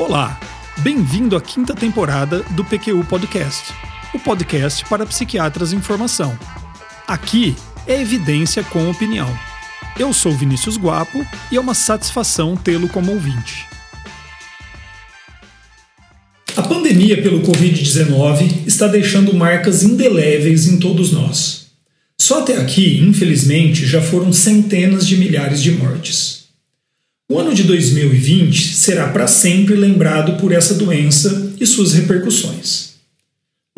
Olá, bem-vindo à quinta temporada do PQU Podcast, o podcast para psiquiatras em formação. Aqui é evidência com opinião. Eu sou Vinícius Guapo e é uma satisfação tê-lo como ouvinte. A pandemia pelo Covid-19 está deixando marcas indeléveis em todos nós. Só até aqui, infelizmente, já foram centenas de milhares de mortes. O ano de 2020 será para sempre lembrado por essa doença e suas repercussões.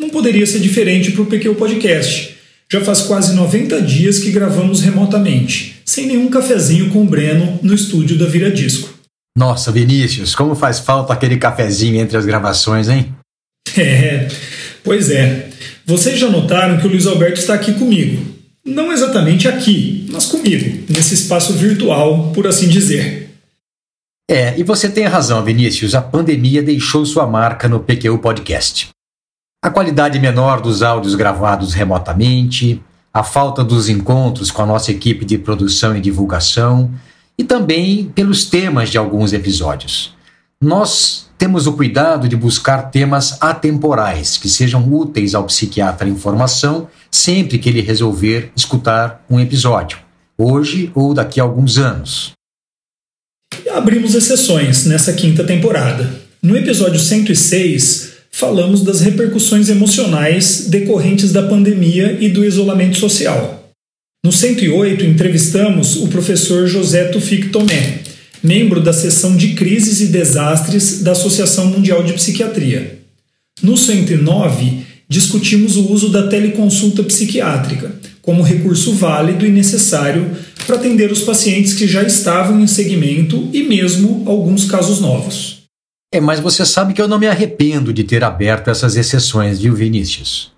Não poderia ser diferente para o PQ Podcast. Já faz quase 90 dias que gravamos remotamente, sem nenhum cafezinho com o Breno no estúdio da Vira Disco. Nossa, Vinícius, como faz falta aquele cafezinho entre as gravações, hein? É, pois é. Vocês já notaram que o Luiz Alberto está aqui comigo. Não exatamente aqui, mas comigo, nesse espaço virtual, por assim dizer. É, e você tem razão, Vinícius. A pandemia deixou sua marca no PQ Podcast. A qualidade menor dos áudios gravados remotamente, a falta dos encontros com a nossa equipe de produção e divulgação, e também pelos temas de alguns episódios. Nós temos o cuidado de buscar temas atemporais que sejam úteis ao psiquiatra em formação sempre que ele resolver escutar um episódio, hoje ou daqui a alguns anos abrimos exceções nessa quinta temporada. No episódio 106, falamos das repercussões emocionais decorrentes da pandemia e do isolamento social. No 108, entrevistamos o professor José Tufik Tomé, membro da seção de crises e desastres da Associação Mundial de Psiquiatria. No 109, discutimos o uso da teleconsulta psiquiátrica como recurso válido e necessário para atender os pacientes que já estavam em segmento e mesmo alguns casos novos. É, mas você sabe que eu não me arrependo de ter aberto essas exceções, viu, Vinícius?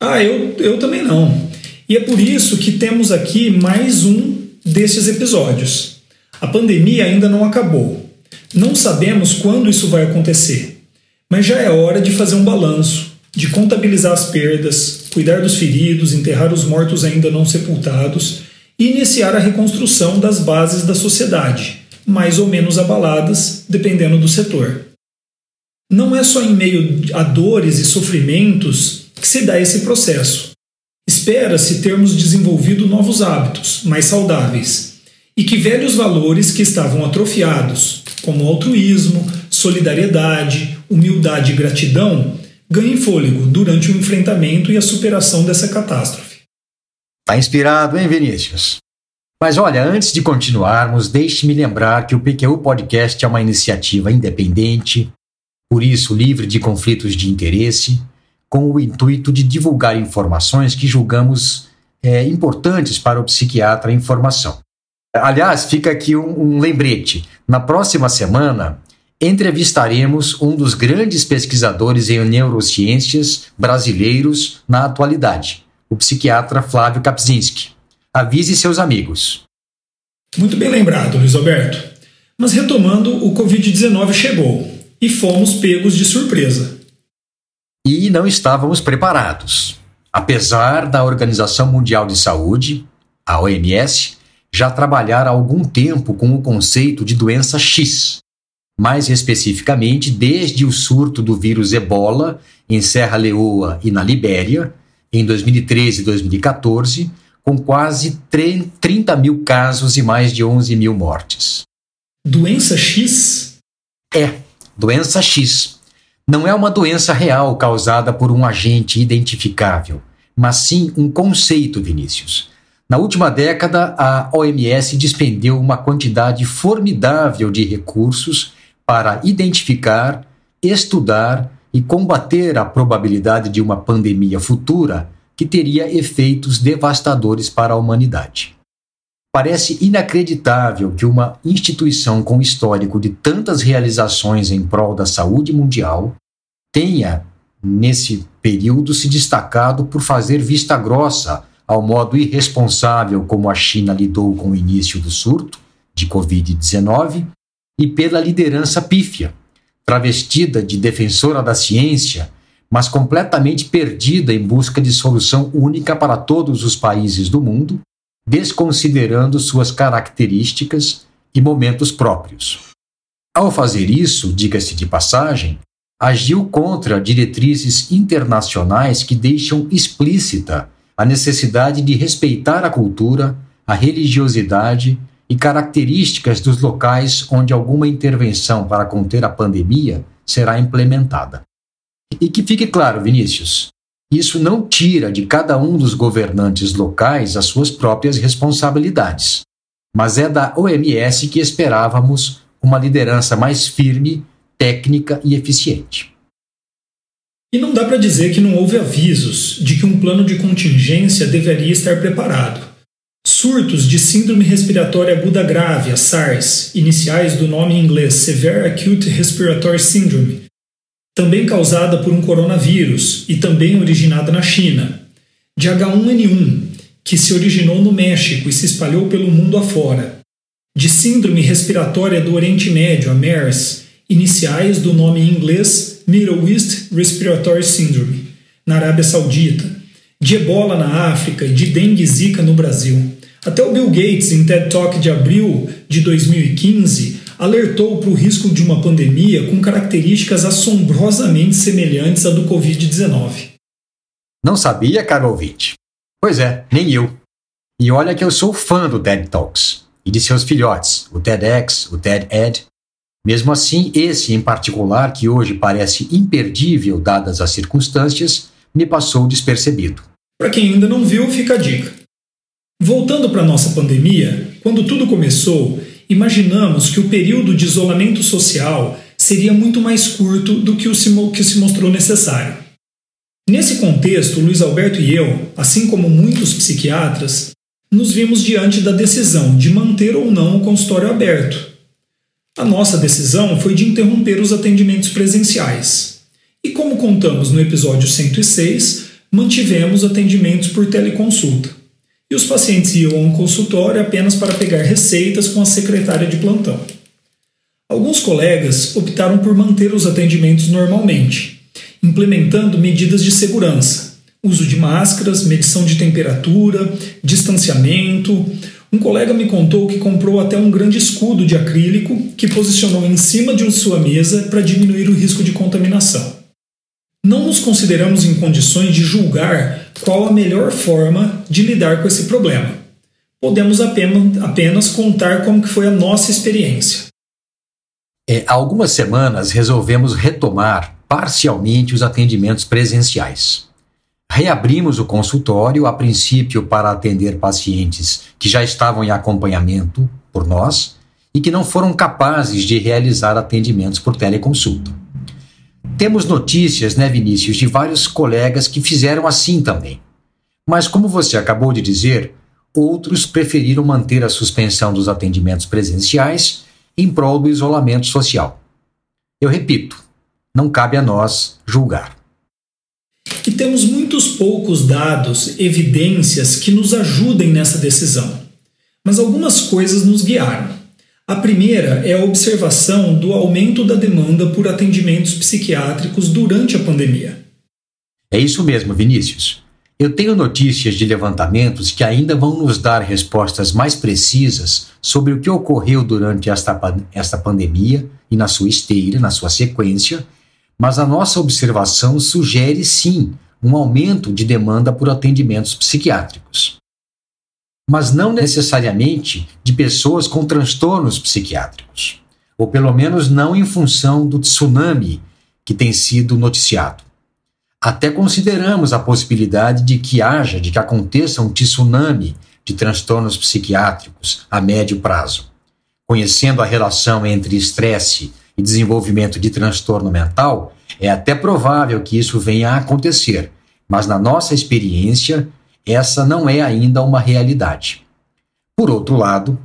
Ah, eu, eu também não. E é por isso que temos aqui mais um desses episódios. A pandemia ainda não acabou. Não sabemos quando isso vai acontecer, mas já é hora de fazer um balanço, de contabilizar as perdas, cuidar dos feridos, enterrar os mortos ainda não sepultados e iniciar a reconstrução das bases da sociedade, mais ou menos abaladas, dependendo do setor. Não é só em meio a dores e sofrimentos que se dá esse processo. Espera-se termos desenvolvido novos hábitos, mais saudáveis, e que velhos valores que estavam atrofiados, como altruísmo, solidariedade, humildade e gratidão, ganhem fôlego durante o enfrentamento e a superação dessa catástrofe. Tá inspirado, hein, Vinícius? Mas olha, antes de continuarmos, deixe-me lembrar que o PQU Podcast é uma iniciativa independente, por isso livre de conflitos de interesse, com o intuito de divulgar informações que julgamos é, importantes para o psiquiatra em formação. Aliás, fica aqui um, um lembrete. Na próxima semana, entrevistaremos um dos grandes pesquisadores em neurociências brasileiros na atualidade, o psiquiatra Flávio Kapczynski. Avise seus amigos. Muito bem lembrado, Luiz Alberto. Mas retomando, o Covid-19 chegou e fomos pegos de surpresa. E não estávamos preparados. Apesar da Organização Mundial de Saúde, a OMS, já trabalhar há algum tempo com o conceito de doença X, mais especificamente desde o surto do vírus Ebola em Serra Leoa e na Libéria, em 2013 e 2014, com quase 30 mil casos e mais de 11 mil mortes. Doença X? É, doença X. Não é uma doença real causada por um agente identificável, mas sim um conceito, Vinícius. Na última década, a OMS despendeu uma quantidade formidável de recursos para identificar, estudar e combater a probabilidade de uma pandemia futura que teria efeitos devastadores para a humanidade. Parece inacreditável que uma instituição com histórico de tantas realizações em prol da saúde mundial tenha, nesse período, se destacado por fazer vista grossa ao modo irresponsável como a China lidou com o início do surto de Covid-19 e pela liderança pífia travestida de defensora da ciência, mas completamente perdida em busca de solução única para todos os países do mundo, desconsiderando suas características e momentos próprios. Ao fazer isso, diga-se de passagem, agiu contra diretrizes internacionais que deixam explícita a necessidade de respeitar a cultura, a religiosidade e características dos locais onde alguma intervenção para conter a pandemia será implementada. E que fique claro, Vinícius, isso não tira de cada um dos governantes locais as suas próprias responsabilidades, mas é da OMS que esperávamos uma liderança mais firme, técnica e eficiente. E não dá para dizer que não houve avisos de que um plano de contingência deveria estar preparado. Surtos de síndrome respiratória aguda grave, a SARS, iniciais do nome em inglês Severe Acute Respiratory Syndrome, também causada por um coronavírus e também originada na China, de H1N1, que se originou no México e se espalhou pelo mundo afora, de síndrome respiratória do Oriente Médio, a MERS, iniciais do nome em inglês Middle East Respiratory Syndrome, na Arábia Saudita, de ebola na África de dengue zika no Brasil. Até o Bill Gates, em TED Talk de abril de 2015, alertou para o risco de uma pandemia com características assombrosamente semelhantes à do Covid-19. Não sabia, caro ouvinte? Pois é, nem eu. E olha que eu sou fã do TED Talks e de seus filhotes, o TEDx, o TED-Ed. Mesmo assim, esse em particular, que hoje parece imperdível dadas as circunstâncias, me passou despercebido. Para quem ainda não viu, fica a dica. Voltando para a nossa pandemia, quando tudo começou, imaginamos que o período de isolamento social seria muito mais curto do que o que se mostrou necessário. Nesse contexto, Luiz Alberto e eu, assim como muitos psiquiatras, nos vimos diante da decisão de manter ou não o consultório aberto. A nossa decisão foi de interromper os atendimentos presenciais. E como contamos no episódio 106, mantivemos atendimentos por teleconsulta e os pacientes iam a um consultório apenas para pegar receitas com a secretária de plantão. Alguns colegas optaram por manter os atendimentos normalmente, implementando medidas de segurança, uso de máscaras, medição de temperatura, distanciamento. Um colega me contou que comprou até um grande escudo de acrílico que posicionou em cima de sua mesa para diminuir o risco de contaminação. Não nos consideramos em condições de julgar qual a melhor forma de lidar com esse problema. Podemos apenas, apenas contar como que foi a nossa experiência. É, há algumas semanas resolvemos retomar parcialmente os atendimentos presenciais. Reabrimos o consultório, a princípio para atender pacientes que já estavam em acompanhamento por nós e que não foram capazes de realizar atendimentos por teleconsulta. Temos notícias, né, Vinícius, de vários colegas que fizeram assim também. Mas, como você acabou de dizer, outros preferiram manter a suspensão dos atendimentos presenciais em prol do isolamento social. Eu repito, não cabe a nós julgar. E temos muitos poucos dados, evidências que nos ajudem nessa decisão. Mas algumas coisas nos guiaram. A primeira é a observação do aumento da demanda por atendimentos psiquiátricos durante a pandemia. É isso mesmo, Vinícius. Eu tenho notícias de levantamentos que ainda vão nos dar respostas mais precisas sobre o que ocorreu durante esta, esta pandemia e na sua esteira, na sua sequência, mas a nossa observação sugere sim um aumento de demanda por atendimentos psiquiátricos mas não necessariamente de pessoas com transtornos psiquiátricos, ou pelo menos não em função do tsunami que tem sido noticiado. Até consideramos a possibilidade de que haja, de que aconteça um tsunami de transtornos psiquiátricos a médio prazo. Conhecendo a relação entre estresse e desenvolvimento de transtorno mental, é até provável que isso venha a acontecer, mas na nossa experiência, essa não é ainda uma realidade. Por outro lado,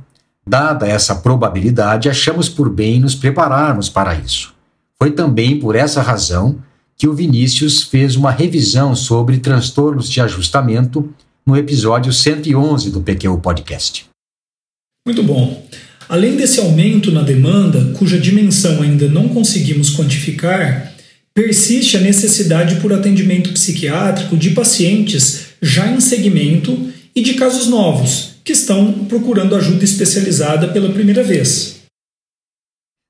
dada essa probabilidade, achamos por bem nos prepararmos para isso. Foi também por essa razão que o Vinícius fez uma revisão sobre transtornos de ajustamento no episódio 111 do PQ Podcast. Muito bom. Além desse aumento na demanda, cuja dimensão ainda não conseguimos quantificar, persiste a necessidade por atendimento psiquiátrico de pacientes já em segmento e de casos novos, que estão procurando ajuda especializada pela primeira vez.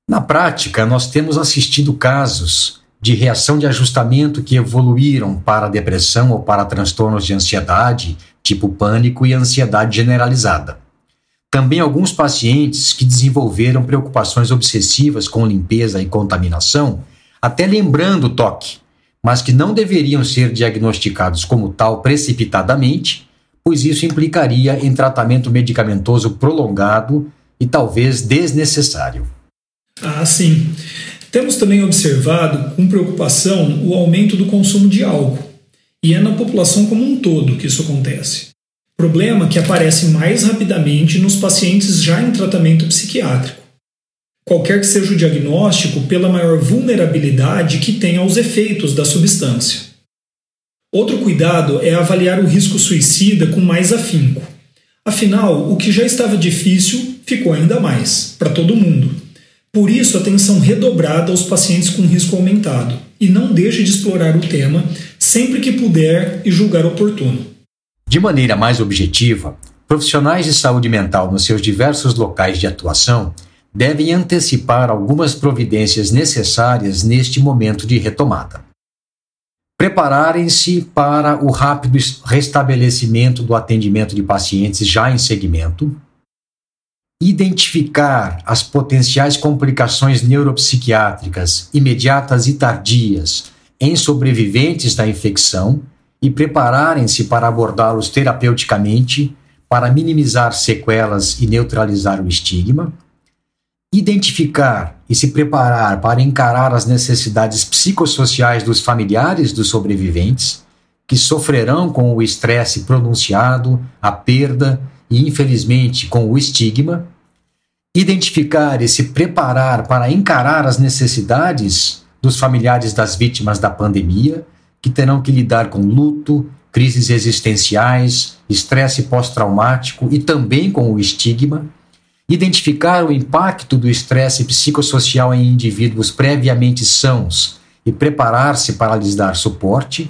Na prática, nós temos assistido casos de reação de ajustamento que evoluíram para depressão ou para transtornos de ansiedade, tipo pânico e ansiedade generalizada. Também alguns pacientes que desenvolveram preocupações obsessivas com limpeza e contaminação, até lembrando o toque, mas que não deveriam ser diagnosticados como tal precipitadamente, pois isso implicaria em tratamento medicamentoso prolongado e talvez desnecessário. Ah, sim. Temos também observado com preocupação o aumento do consumo de álcool, e é na população como um todo que isso acontece. Problema que aparece mais rapidamente nos pacientes já em tratamento psiquiátrico. Qualquer que seja o diagnóstico, pela maior vulnerabilidade que tem aos efeitos da substância. Outro cuidado é avaliar o risco suicida com mais afinco. Afinal, o que já estava difícil ficou ainda mais, para todo mundo. Por isso, atenção redobrada aos pacientes com risco aumentado e não deixe de explorar o tema sempre que puder e julgar oportuno. De maneira mais objetiva, profissionais de saúde mental nos seus diversos locais de atuação devem antecipar algumas providências necessárias neste momento de retomada. Prepararem-se para o rápido restabelecimento do atendimento de pacientes já em segmento, identificar as potenciais complicações neuropsiquiátricas imediatas e tardias em sobreviventes da infecção e prepararem-se para abordá-los terapeuticamente para minimizar sequelas e neutralizar o estigma, identificar e se preparar para encarar as necessidades psicossociais dos familiares dos sobreviventes que sofrerão com o estresse pronunciado, a perda e, infelizmente, com o estigma, identificar e se preparar para encarar as necessidades dos familiares das vítimas da pandemia, que terão que lidar com luto, crises existenciais, estresse pós-traumático e também com o estigma, identificar o impacto do estresse psicossocial em indivíduos previamente sãos e preparar-se para lhes dar suporte,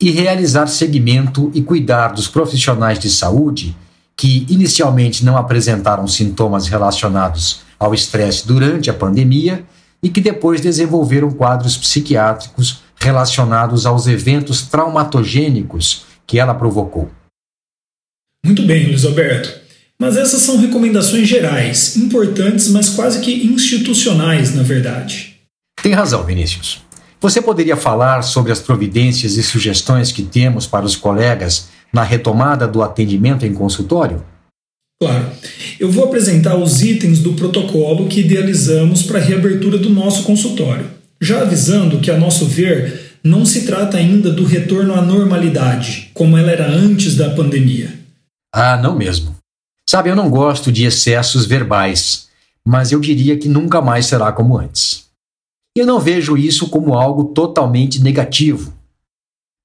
e realizar segmento e cuidar dos profissionais de saúde que inicialmente não apresentaram sintomas relacionados ao estresse durante a pandemia e que depois desenvolveram quadros psiquiátricos relacionados aos eventos traumatogênicos que ela provocou. Muito bem, Luiz Alberto. Mas essas são recomendações gerais, importantes, mas quase que institucionais, na verdade. Tem razão, Vinícius. Você poderia falar sobre as providências e sugestões que temos para os colegas na retomada do atendimento em consultório? Claro. Eu vou apresentar os itens do protocolo que idealizamos para a reabertura do nosso consultório, já avisando que, a nosso ver, não se trata ainda do retorno à normalidade, como ela era antes da pandemia. Ah, não mesmo. Sabe, eu não gosto de excessos verbais, mas eu diria que nunca mais será como antes. Eu não vejo isso como algo totalmente negativo.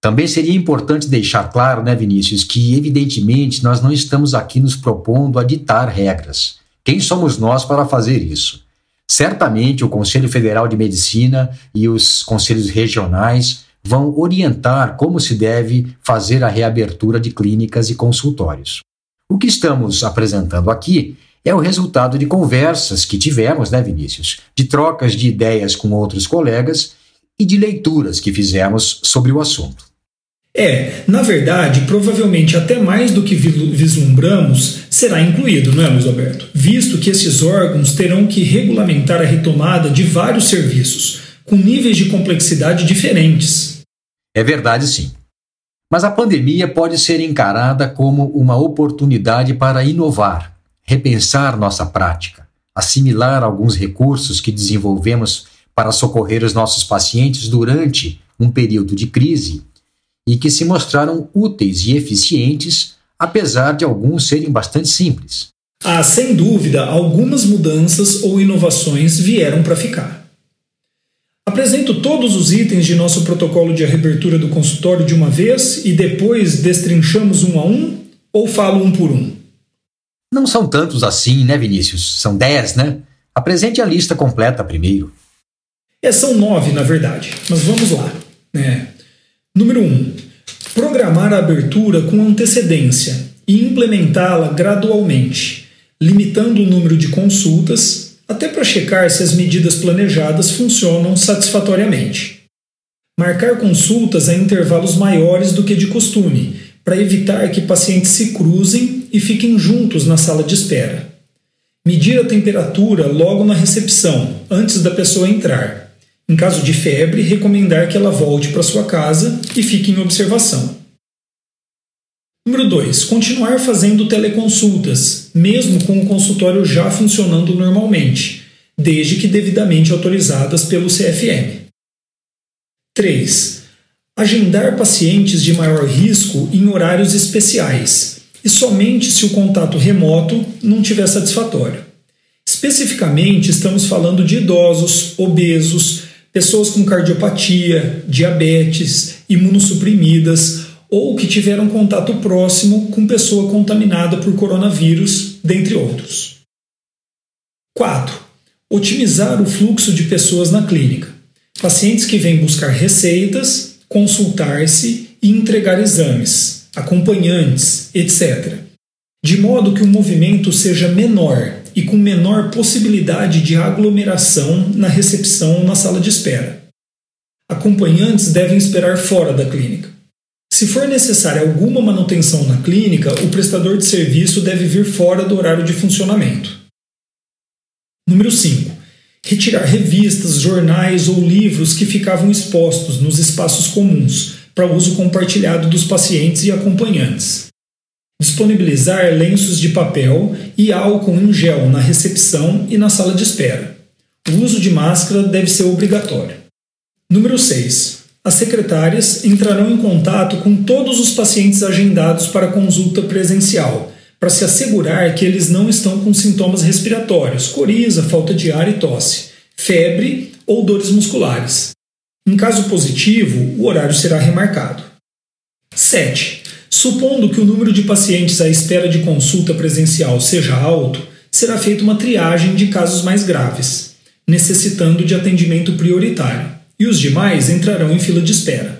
Também seria importante deixar claro, né, Vinícius, que evidentemente nós não estamos aqui nos propondo a ditar regras. Quem somos nós para fazer isso? Certamente o Conselho Federal de Medicina e os conselhos regionais vão orientar como se deve fazer a reabertura de clínicas e consultórios. O que estamos apresentando aqui é o resultado de conversas que tivemos, né, Vinícius? De trocas de ideias com outros colegas e de leituras que fizemos sobre o assunto. É, na verdade, provavelmente até mais do que vislumbramos será incluído, não é, Luiz Alberto? Visto que esses órgãos terão que regulamentar a retomada de vários serviços, com níveis de complexidade diferentes. É verdade, sim. Mas a pandemia pode ser encarada como uma oportunidade para inovar, repensar nossa prática, assimilar alguns recursos que desenvolvemos para socorrer os nossos pacientes durante um período de crise e que se mostraram úteis e eficientes, apesar de alguns serem bastante simples. Ah, sem dúvida, algumas mudanças ou inovações vieram para ficar. Apresento todos os itens de nosso protocolo de reabertura do consultório de uma vez e depois destrinchamos um a um ou falo um por um? Não são tantos assim, né, Vinícius? São dez, né? Apresente a lista completa primeiro. É, são nove, na verdade, mas vamos lá. É. Número 1. Um, programar a abertura com antecedência e implementá-la gradualmente, limitando o número de consultas, até para checar se as medidas planejadas funcionam satisfatoriamente. Marcar consultas a intervalos maiores do que de costume, para evitar que pacientes se cruzem e fiquem juntos na sala de espera. Medir a temperatura logo na recepção, antes da pessoa entrar. Em caso de febre, recomendar que ela volte para sua casa e fique em observação. Número 2. Continuar fazendo teleconsultas, mesmo com o consultório já funcionando normalmente, desde que devidamente autorizadas pelo CFM. 3. Agendar pacientes de maior risco em horários especiais, e somente se o contato remoto não tiver satisfatório. Especificamente, estamos falando de idosos, obesos, pessoas com cardiopatia, diabetes, imunossuprimidas ou que tiveram contato próximo com pessoa contaminada por coronavírus, dentre outros. 4. Otimizar o fluxo de pessoas na clínica. Pacientes que vêm buscar receitas, consultar-se e entregar exames, acompanhantes, etc. De modo que o movimento seja menor e com menor possibilidade de aglomeração na recepção ou na sala de espera. Acompanhantes devem esperar fora da clínica. Se for necessária alguma manutenção na clínica, o prestador de serviço deve vir fora do horário de funcionamento. Número 5. Retirar revistas, jornais ou livros que ficavam expostos nos espaços comuns para uso compartilhado dos pacientes e acompanhantes. Disponibilizar lenços de papel e álcool em gel na recepção e na sala de espera. O uso de máscara deve ser obrigatório. Número 6 as secretárias entrarão em contato com todos os pacientes agendados para consulta presencial, para se assegurar que eles não estão com sintomas respiratórios, coriza, falta de ar e tosse, febre ou dores musculares. Em caso positivo, o horário será remarcado. 7. Supondo que o número de pacientes à espera de consulta presencial seja alto, será feita uma triagem de casos mais graves, necessitando de atendimento prioritário e os demais entrarão em fila de espera.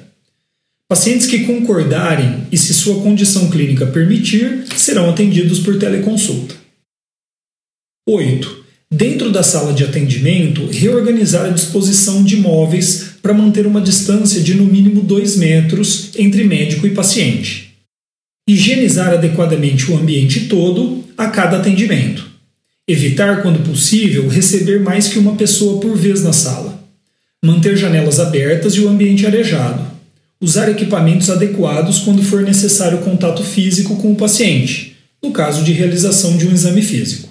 Pacientes que concordarem e, se sua condição clínica permitir, serão atendidos por teleconsulta. 8. Dentro da sala de atendimento, reorganizar a disposição de móveis para manter uma distância de no mínimo 2 metros entre médico e paciente. Higienizar adequadamente o ambiente todo a cada atendimento. Evitar, quando possível, receber mais que uma pessoa por vez na sala manter janelas abertas e o ambiente arejado, usar equipamentos adequados quando for necessário contato físico com o paciente, no caso de realização de um exame físico.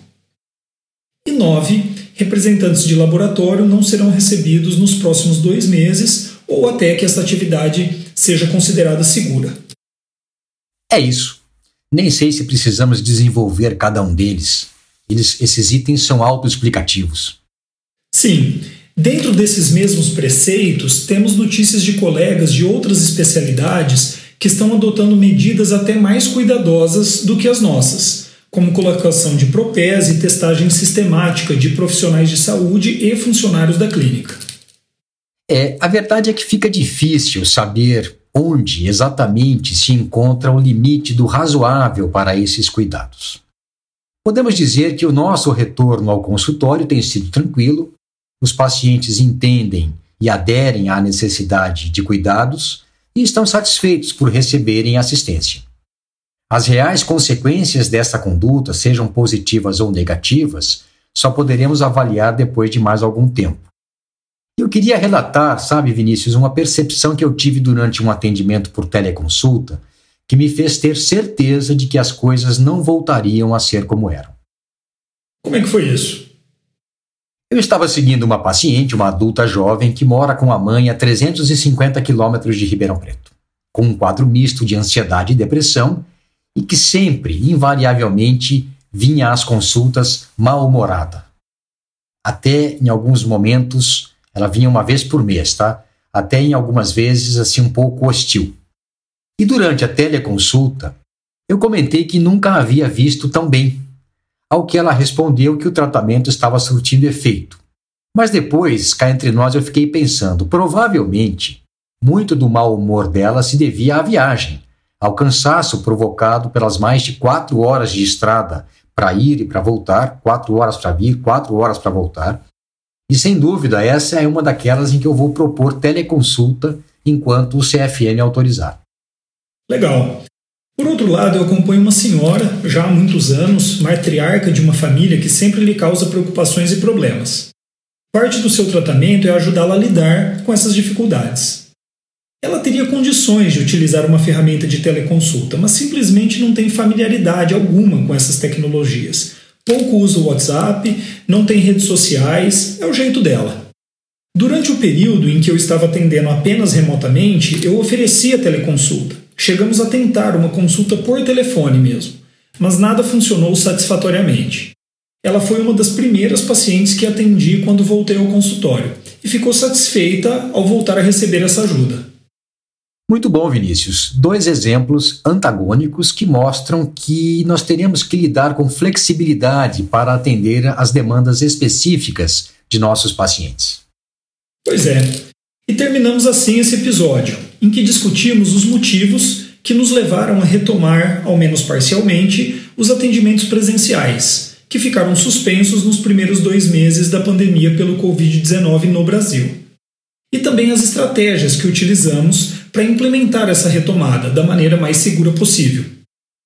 E 9. Representantes de laboratório não serão recebidos nos próximos dois meses ou até que esta atividade seja considerada segura. É isso. Nem sei se precisamos desenvolver cada um deles. Eles, esses itens são autoexplicativos. Sim, Dentro desses mesmos preceitos, temos notícias de colegas de outras especialidades que estão adotando medidas até mais cuidadosas do que as nossas, como colocação de propés e testagem sistemática de profissionais de saúde e funcionários da clínica. É, a verdade é que fica difícil saber onde exatamente se encontra o limite do razoável para esses cuidados. Podemos dizer que o nosso retorno ao consultório tem sido tranquilo os pacientes entendem e aderem à necessidade de cuidados e estão satisfeitos por receberem assistência. As reais consequências dessa conduta, sejam positivas ou negativas, só poderemos avaliar depois de mais algum tempo. Eu queria relatar, sabe, Vinícius, uma percepção que eu tive durante um atendimento por teleconsulta que me fez ter certeza de que as coisas não voltariam a ser como eram. Como é que foi isso? Eu estava seguindo uma paciente, uma adulta jovem, que mora com a mãe a 350 quilômetros de Ribeirão Preto, com um quadro misto de ansiedade e depressão, e que sempre, invariavelmente, vinha às consultas mal-humorada. Até em alguns momentos, ela vinha uma vez por mês, tá? Até em algumas vezes, assim, um pouco hostil. E durante a teleconsulta, eu comentei que nunca havia visto tão bem ao que ela respondeu que o tratamento estava surtindo efeito. Mas depois, cá entre nós, eu fiquei pensando: provavelmente, muito do mau humor dela se devia à viagem, ao cansaço provocado pelas mais de quatro horas de estrada para ir e para voltar, quatro horas para vir, quatro horas para voltar. E sem dúvida, essa é uma daquelas em que eu vou propor teleconsulta enquanto o CFM autorizar. Legal. Por outro lado, eu acompanho uma senhora, já há muitos anos, matriarca de uma família que sempre lhe causa preocupações e problemas. Parte do seu tratamento é ajudá-la a lidar com essas dificuldades. Ela teria condições de utilizar uma ferramenta de teleconsulta, mas simplesmente não tem familiaridade alguma com essas tecnologias. Pouco usa o WhatsApp, não tem redes sociais, é o jeito dela. Durante o período em que eu estava atendendo apenas remotamente, eu oferecia teleconsulta. Chegamos a tentar uma consulta por telefone mesmo, mas nada funcionou satisfatoriamente. Ela foi uma das primeiras pacientes que atendi quando voltei ao consultório e ficou satisfeita ao voltar a receber essa ajuda. Muito bom, Vinícius. Dois exemplos antagônicos que mostram que nós teremos que lidar com flexibilidade para atender às demandas específicas de nossos pacientes. Pois é. E terminamos assim esse episódio em que discutimos os motivos que nos levaram a retomar, ao menos parcialmente, os atendimentos presenciais, que ficaram suspensos nos primeiros dois meses da pandemia pelo Covid-19 no Brasil. E também as estratégias que utilizamos para implementar essa retomada da maneira mais segura possível.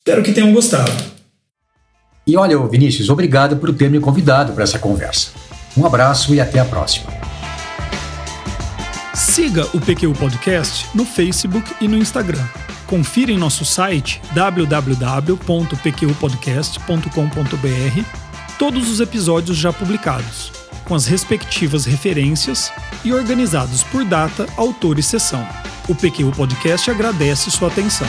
Espero que tenham gostado. E olha, Vinícius, obrigado por ter me convidado para essa conversa. Um abraço e até a próxima. Siga o PQU Podcast no Facebook e no Instagram. Confira em nosso site www.pqpodcast.com.br todos os episódios já publicados, com as respectivas referências e organizados por data, autor e sessão. O PQU Podcast agradece sua atenção.